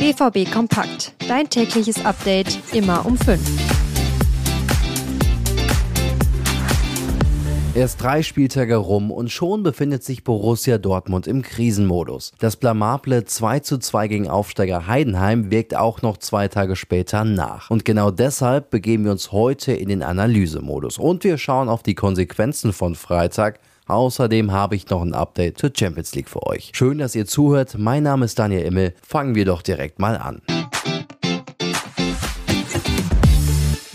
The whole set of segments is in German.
BVB Kompakt. Dein tägliches Update immer um 5. Erst drei Spieltage rum und schon befindet sich Borussia Dortmund im Krisenmodus. Das blamable 2 zu 2 gegen Aufsteiger Heidenheim wirkt auch noch zwei Tage später nach. Und genau deshalb begeben wir uns heute in den Analysemodus. Und wir schauen auf die Konsequenzen von Freitag Außerdem habe ich noch ein Update zur Champions League für euch. Schön, dass ihr zuhört. Mein Name ist Daniel Immel. Fangen wir doch direkt mal an.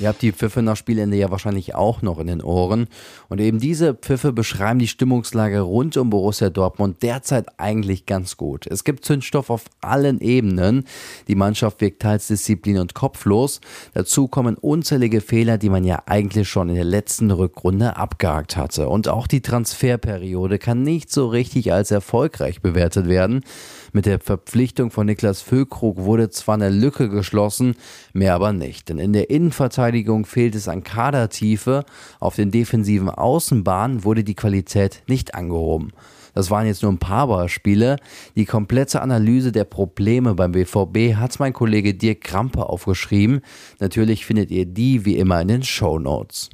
Ihr habt die Pfiffe nach Spielende ja wahrscheinlich auch noch in den Ohren. Und eben diese Pfiffe beschreiben die Stimmungslage rund um Borussia Dortmund derzeit eigentlich ganz gut. Es gibt Zündstoff auf allen Ebenen. Die Mannschaft wirkt teils disziplin- und kopflos. Dazu kommen unzählige Fehler, die man ja eigentlich schon in der letzten Rückrunde abgehakt hatte. Und auch die Transferperiode kann nicht so richtig als erfolgreich bewertet werden. Mit der Verpflichtung von Niklas Füllkrug wurde zwar eine Lücke geschlossen, mehr aber nicht. Denn in der Innenverteidigung fehlt es an Kadertiefe. Auf den defensiven Außenbahnen wurde die Qualität nicht angehoben. Das waren jetzt nur ein paar Beispiele. Die komplette Analyse der Probleme beim BVB hat mein Kollege Dirk Krampe aufgeschrieben. Natürlich findet ihr die wie immer in den Show Notes.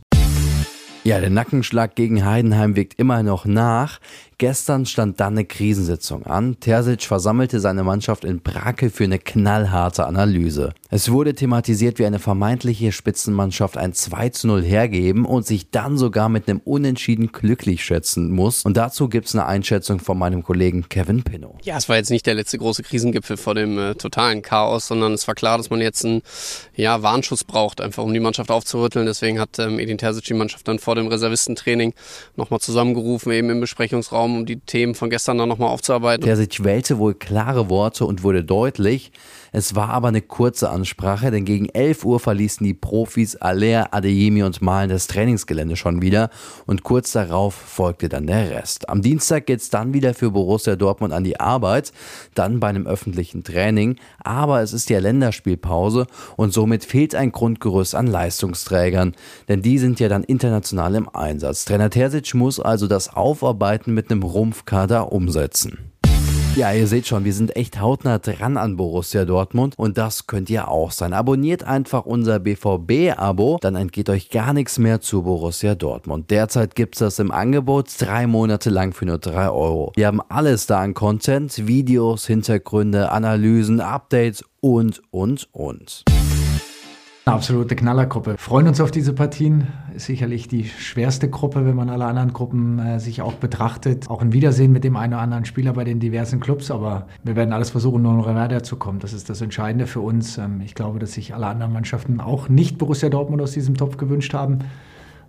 Ja, der Nackenschlag gegen Heidenheim wirkt immer noch nach. Gestern stand dann eine Krisensitzung an. Terzic versammelte seine Mannschaft in Brake für eine knallharte Analyse. Es wurde thematisiert, wie eine vermeintliche Spitzenmannschaft ein 2 zu 0 hergeben und sich dann sogar mit einem Unentschieden glücklich schätzen muss. Und dazu gibt es eine Einschätzung von meinem Kollegen Kevin Pinnow. Ja, es war jetzt nicht der letzte große Krisengipfel vor dem äh, totalen Chaos, sondern es war klar, dass man jetzt einen ja, Warnschuss braucht, einfach um die Mannschaft aufzurütteln. Deswegen hat ähm, Edin Terzic die Mannschaft dann vor dem Reservistentraining nochmal zusammengerufen, eben im Besprechungsraum um die Themen von gestern dann nochmal aufzuarbeiten. Der sich wählte wohl klare Worte und wurde deutlich. Es war aber eine kurze Ansprache, denn gegen 11 Uhr verließen die Profis Aller, Adeyemi und Malen das Trainingsgelände schon wieder und kurz darauf folgte dann der Rest. Am Dienstag geht's dann wieder für Borussia Dortmund an die Arbeit, dann bei einem öffentlichen Training, aber es ist ja Länderspielpause und somit fehlt ein Grundgerüst an Leistungsträgern, denn die sind ja dann international im Einsatz. Trainer Terzic muss also das Aufarbeiten mit einem Rumpfkader umsetzen. Ja, ihr seht schon, wir sind echt hautnah dran an Borussia Dortmund und das könnt ihr auch sein. Abonniert einfach unser BVB-Abo, dann entgeht euch gar nichts mehr zu Borussia Dortmund. Derzeit gibt's das im Angebot, drei Monate lang für nur drei Euro. Wir haben alles da an Content, Videos, Hintergründe, Analysen, Updates und, und, und. Eine absolute Knallergruppe. Freuen uns auf diese Partien. Ist sicherlich die schwerste Gruppe, wenn man alle anderen Gruppen äh, sich auch betrachtet. Auch ein Wiedersehen mit dem einen oder anderen Spieler bei den diversen Clubs. Aber wir werden alles versuchen, nur noch weiter zu kommen. Das ist das Entscheidende für uns. Ähm, ich glaube, dass sich alle anderen Mannschaften auch nicht Borussia Dortmund aus diesem Topf gewünscht haben.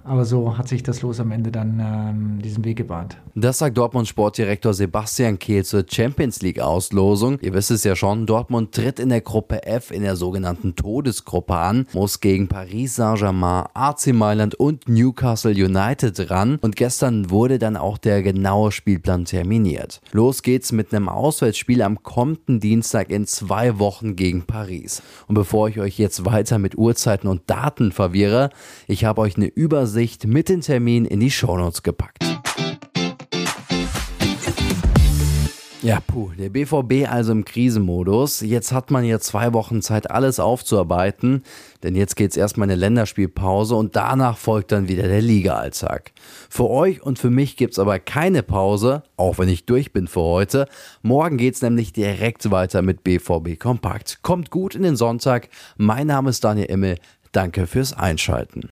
Aber so hat sich das Los am Ende dann ähm, diesen Weg gebahnt. Das sagt Dortmund Sportdirektor Sebastian Kehl zur Champions League Auslosung. Ihr wisst es ja schon, Dortmund tritt in der Gruppe F in der sogenannten Todesgruppe an, muss gegen Paris Saint-Germain, AC Mailand und Newcastle United ran und gestern wurde dann auch der genaue Spielplan terminiert. Los geht's mit einem Auswärtsspiel am kommenden Dienstag in zwei Wochen gegen Paris. Und bevor ich euch jetzt weiter mit Uhrzeiten und Daten verwirre, ich habe euch eine Übersicht Übersicht mit den Terminen in die Shownotes gepackt. Ja, puh, der BVB also im Krisenmodus. Jetzt hat man ja zwei Wochen Zeit, alles aufzuarbeiten, denn jetzt geht's erstmal eine Länderspielpause und danach folgt dann wieder der Liga-Alltag. Für euch und für mich gibt's aber keine Pause, auch wenn ich durch bin für heute. Morgen geht's nämlich direkt weiter mit BVB Kompakt. Kommt gut in den Sonntag. Mein Name ist Daniel Immel. Danke fürs Einschalten.